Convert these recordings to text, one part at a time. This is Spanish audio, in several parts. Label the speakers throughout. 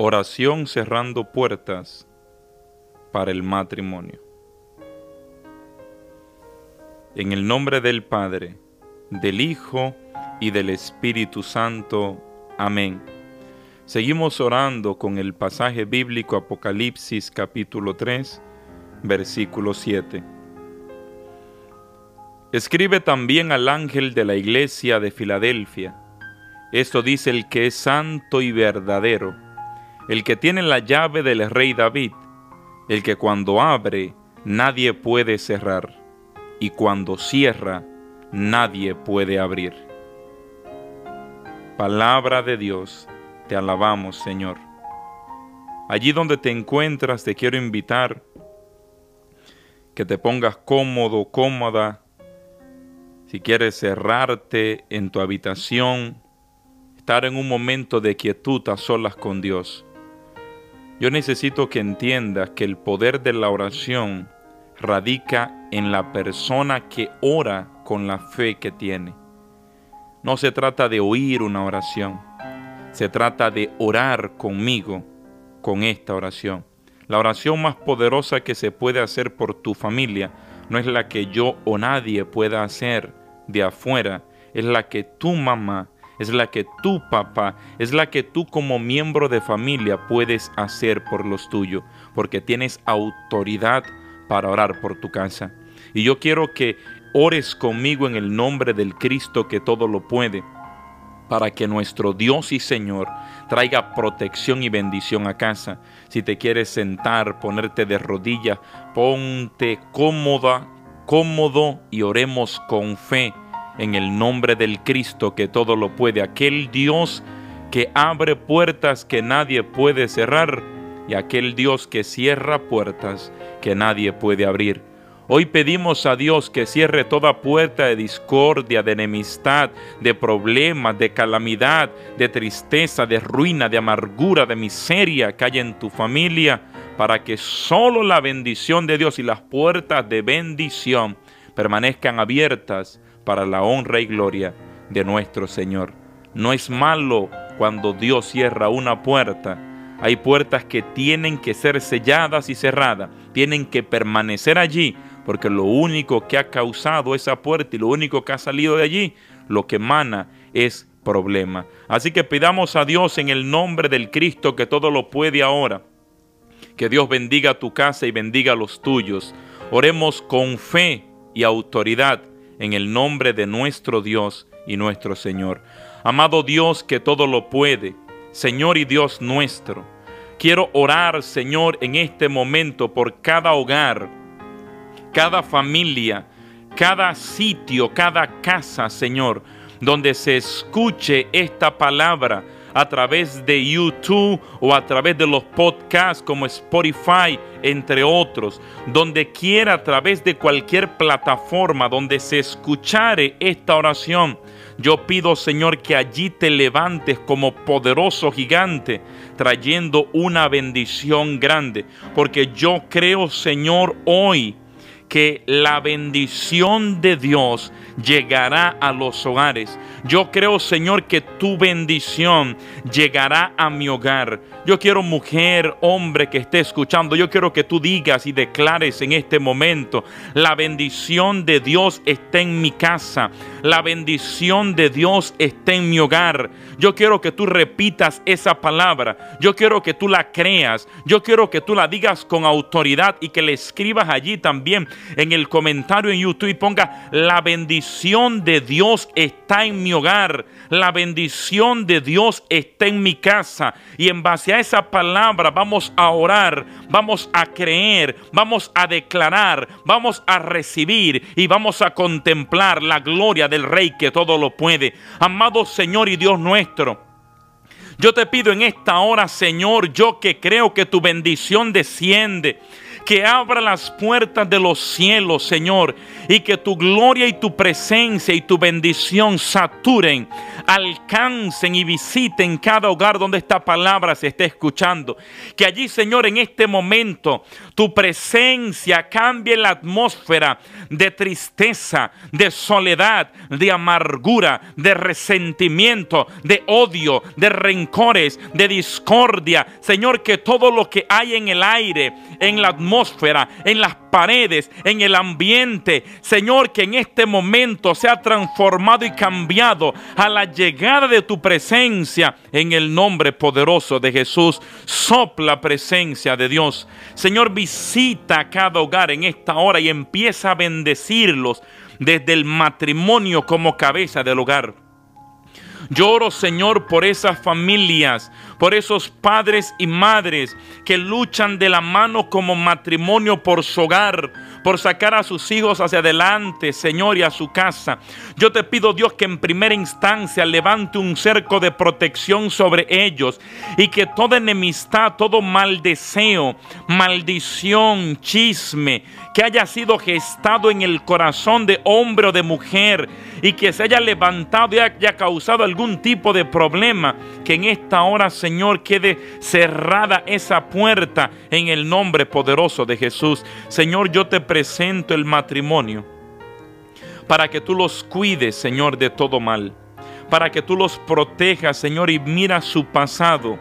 Speaker 1: Oración cerrando puertas para el matrimonio. En el nombre del Padre, del Hijo y del Espíritu Santo. Amén. Seguimos orando con el pasaje bíblico Apocalipsis capítulo 3, versículo 7. Escribe también al ángel de la iglesia de Filadelfia. Esto dice el que es santo y verdadero el que tiene la llave del rey David, el que cuando abre nadie puede cerrar, y cuando cierra nadie puede abrir. Palabra de Dios, te alabamos Señor. Allí donde te encuentras te quiero invitar que te pongas cómodo, cómoda, si quieres cerrarte en tu habitación, estar en un momento de quietud a solas con Dios. Yo necesito que entiendas que el poder de la oración radica en la persona que ora con la fe que tiene. No se trata de oír una oración, se trata de orar conmigo con esta oración. La oración más poderosa que se puede hacer por tu familia no es la que yo o nadie pueda hacer de afuera, es la que tu mamá es la que tu papá, es la que tú como miembro de familia puedes hacer por los tuyos, porque tienes autoridad para orar por tu casa. Y yo quiero que ores conmigo en el nombre del Cristo que todo lo puede, para que nuestro Dios y Señor traiga protección y bendición a casa. Si te quieres sentar, ponerte de rodillas, ponte cómoda, cómodo y oremos con fe en el nombre del Cristo que todo lo puede, aquel Dios que abre puertas que nadie puede cerrar y aquel Dios que cierra puertas que nadie puede abrir. Hoy pedimos a Dios que cierre toda puerta de discordia, de enemistad, de problemas, de calamidad, de tristeza, de ruina, de amargura, de miseria que hay en tu familia, para que solo la bendición de Dios y las puertas de bendición permanezcan abiertas para la honra y gloria de nuestro Señor. No es malo cuando Dios cierra una puerta. Hay puertas que tienen que ser selladas y cerradas, tienen que permanecer allí, porque lo único que ha causado esa puerta y lo único que ha salido de allí, lo que emana es problema. Así que pidamos a Dios en el nombre del Cristo que todo lo puede ahora. Que Dios bendiga tu casa y bendiga los tuyos. Oremos con fe y autoridad en el nombre de nuestro Dios y nuestro Señor. Amado Dios que todo lo puede, Señor y Dios nuestro, quiero orar, Señor, en este momento por cada hogar, cada familia, cada sitio, cada casa, Señor, donde se escuche esta palabra a través de YouTube o a través de los podcasts como Spotify, entre otros, donde quiera a través de cualquier plataforma donde se escuchare esta oración. Yo pido, Señor, que allí te levantes como poderoso gigante, trayendo una bendición grande, porque yo creo, Señor, hoy que la bendición de Dios llegará a los hogares. Yo creo, Señor, que tu bendición llegará a mi hogar. Yo quiero mujer, hombre que esté escuchando, yo quiero que tú digas y declares en este momento, la bendición de Dios está en mi casa, la bendición de Dios está en mi hogar. Yo quiero que tú repitas esa palabra, yo quiero que tú la creas, yo quiero que tú la digas con autoridad y que le escribas allí también en el comentario en YouTube y ponga la bendición de Dios está en mi hogar. La bendición de Dios está en mi casa. Y en base a esa palabra vamos a orar, vamos a creer, vamos a declarar, vamos a recibir y vamos a contemplar la gloria del Rey que todo lo puede. Amado Señor y Dios nuestro. Yo te pido en esta hora, Señor, yo que creo que tu bendición desciende que abra las puertas de los cielos, Señor, y que tu gloria y tu presencia y tu bendición saturen, alcancen y visiten cada hogar donde esta palabra se esté escuchando. Que allí, Señor, en este momento, tu presencia cambie la atmósfera de tristeza, de soledad, de amargura, de resentimiento, de odio, de rencores, de discordia. Señor, que todo lo que hay en el aire, en la atmósfera, en las paredes, en el ambiente. Señor, que en este momento sea transformado y cambiado a la llegada de tu presencia en el nombre poderoso de Jesús. Sopla presencia de Dios. Señor, cada hogar en esta hora y empieza a bendecirlos desde el matrimonio como cabeza del hogar. Lloro, Señor, por esas familias, por esos padres y madres que luchan de la mano como matrimonio por su hogar, por sacar a sus hijos hacia adelante, Señor, y a su casa. Yo te pido, Dios, que en primera instancia levante un cerco de protección sobre ellos y que toda enemistad, todo mal deseo, maldición, chisme, que haya sido gestado en el corazón de hombre o de mujer y que se haya levantado y haya causado algún tipo de problema, que en esta hora, Señor, quede cerrada esa puerta en el nombre poderoso de Jesús. Señor, yo te presento el matrimonio para que tú los cuides, Señor, de todo mal, para que tú los protejas, Señor, y mira su pasado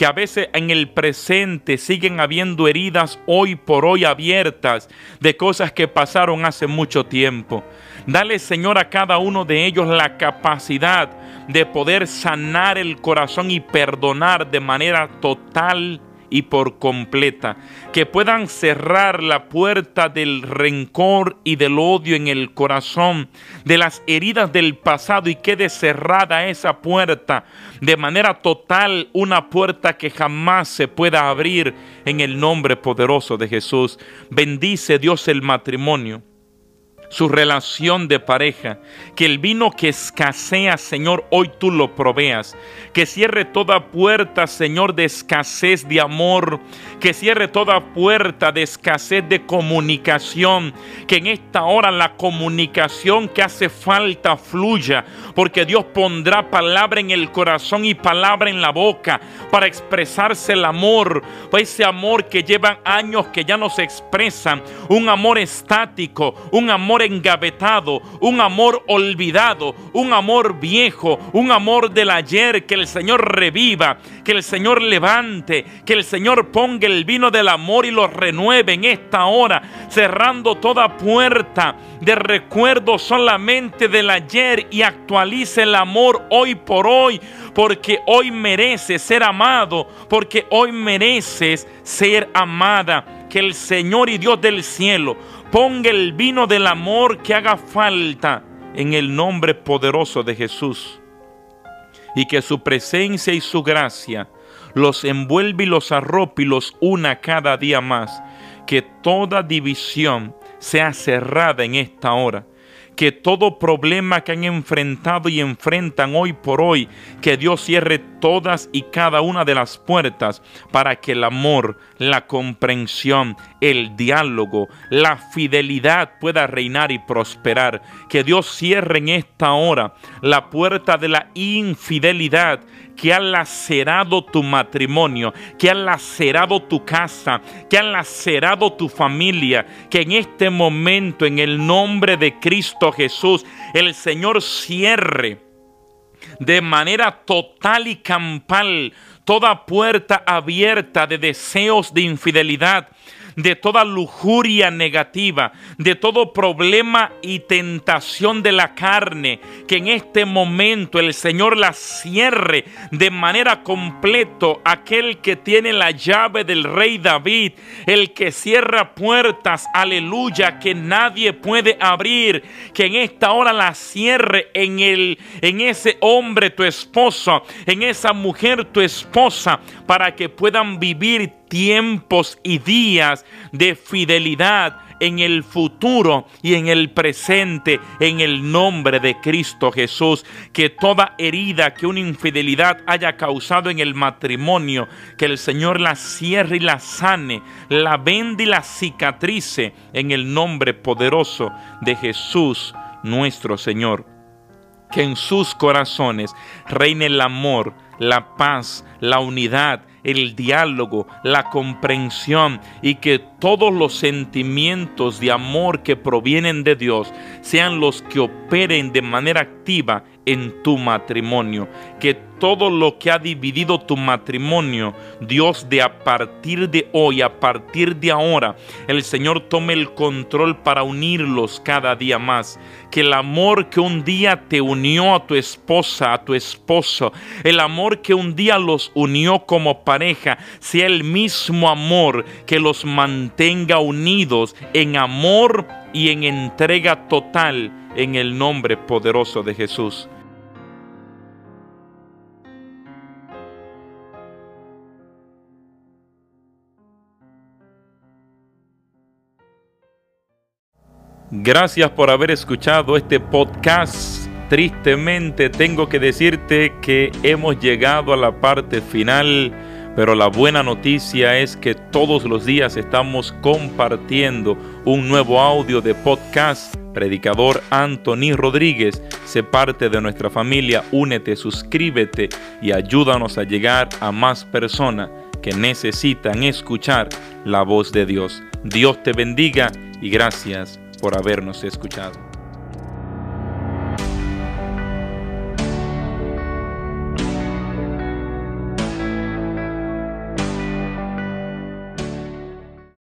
Speaker 1: que a veces en el presente siguen habiendo heridas hoy por hoy abiertas de cosas que pasaron hace mucho tiempo. Dale, Señor, a cada uno de ellos la capacidad de poder sanar el corazón y perdonar de manera total y por completa, que puedan cerrar la puerta del rencor y del odio en el corazón, de las heridas del pasado y quede cerrada esa puerta de manera total, una puerta que jamás se pueda abrir en el nombre poderoso de Jesús. Bendice Dios el matrimonio su relación de pareja. Que el vino que escasea, Señor, hoy tú lo proveas. Que cierre toda puerta, Señor, de escasez de amor. Que cierre toda puerta de escasez de comunicación. Que en esta hora la comunicación que hace falta fluya. Porque Dios pondrá palabra en el corazón y palabra en la boca para expresarse el amor. Ese amor que llevan años que ya no se expresan. Un amor estático. Un engavetado, un amor olvidado, un amor viejo, un amor del ayer, que el Señor reviva, que el Señor levante, que el Señor ponga el vino del amor y lo renueve en esta hora, cerrando toda puerta de recuerdo solamente del ayer y actualice el amor hoy por hoy, porque hoy mereces ser amado, porque hoy mereces ser amada. Que el Señor y Dios del cielo Ponga el vino del amor que haga falta en el nombre poderoso de Jesús. Y que su presencia y su gracia los envuelve y los arrope y los una cada día más. Que toda división sea cerrada en esta hora que todo problema que han enfrentado y enfrentan hoy por hoy, que Dios cierre todas y cada una de las puertas para que el amor, la comprensión, el diálogo, la fidelidad pueda reinar y prosperar. Que Dios cierre en esta hora la puerta de la infidelidad que ha lacerado tu matrimonio, que ha lacerado tu casa, que ha lacerado tu familia, que en este momento, en el nombre de Cristo Jesús, el Señor cierre de manera total y campal toda puerta abierta de deseos de infidelidad, de toda lujuria negativa, de todo problema y tentación de la carne, que en este momento el Señor la cierre de manera completo aquel que tiene la llave del rey David, el que cierra puertas, aleluya, que nadie puede abrir, que en esta hora la cierre en el en ese hombre tu esposo, en esa mujer tu esposa, para que puedan vivir tiempos y días de fidelidad en el futuro y en el presente, en el nombre de Cristo Jesús. Que toda herida que una infidelidad haya causado en el matrimonio, que el Señor la cierre y la sane, la vende y la cicatrice en el nombre poderoso de Jesús nuestro Señor. Que en sus corazones reine el amor, la paz, la unidad, el diálogo, la comprensión y que todos los sentimientos de amor que provienen de Dios sean los que operen de manera activa en tu matrimonio. Que todo lo que ha dividido tu matrimonio, Dios de a partir de hoy, a partir de ahora, el Señor tome el control para unirlos cada día más. Que el amor que un día te unió a tu esposa, a tu esposo, el amor que un día los unió como pareja, sea el mismo amor que los mantenga unidos en amor y en entrega total en el nombre poderoso de Jesús. Gracias por haber escuchado este podcast. Tristemente tengo que decirte que hemos llegado a la parte final, pero la buena noticia es que todos los días estamos compartiendo un nuevo audio de podcast. Predicador Anthony Rodríguez, sé parte de nuestra familia, únete, suscríbete y ayúdanos a llegar a más personas que necesitan escuchar la voz de Dios. Dios te bendiga y gracias por habernos escuchado.